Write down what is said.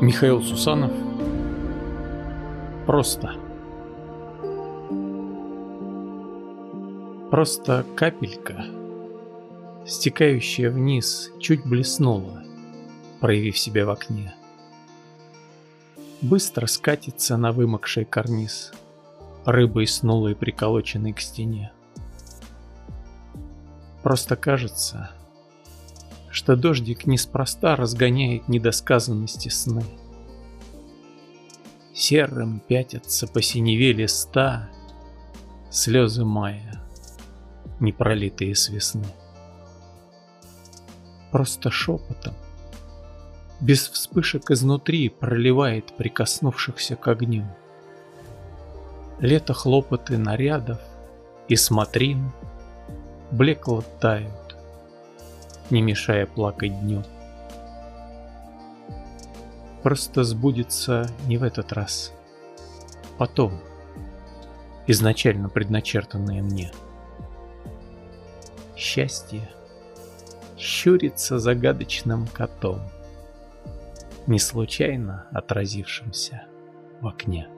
Михаил Сусанов Просто Просто капелька, стекающая вниз, чуть блеснула, проявив себя в окне. Быстро скатится на вымокший карниз, рыбой снулой приколоченной к стене. Просто кажется, что дождик неспроста разгоняет недосказанности сны. Серым пятятся по синеве листа слезы мая, непролитые с весны. Просто шепотом, без вспышек изнутри проливает прикоснувшихся к огню. Лето хлопоты нарядов и смотрин блекло тают, не мешая плакать дню. Просто сбудется не в этот раз. Потом, изначально предначертанное мне. Счастье щурится загадочным котом, не случайно отразившимся в окне.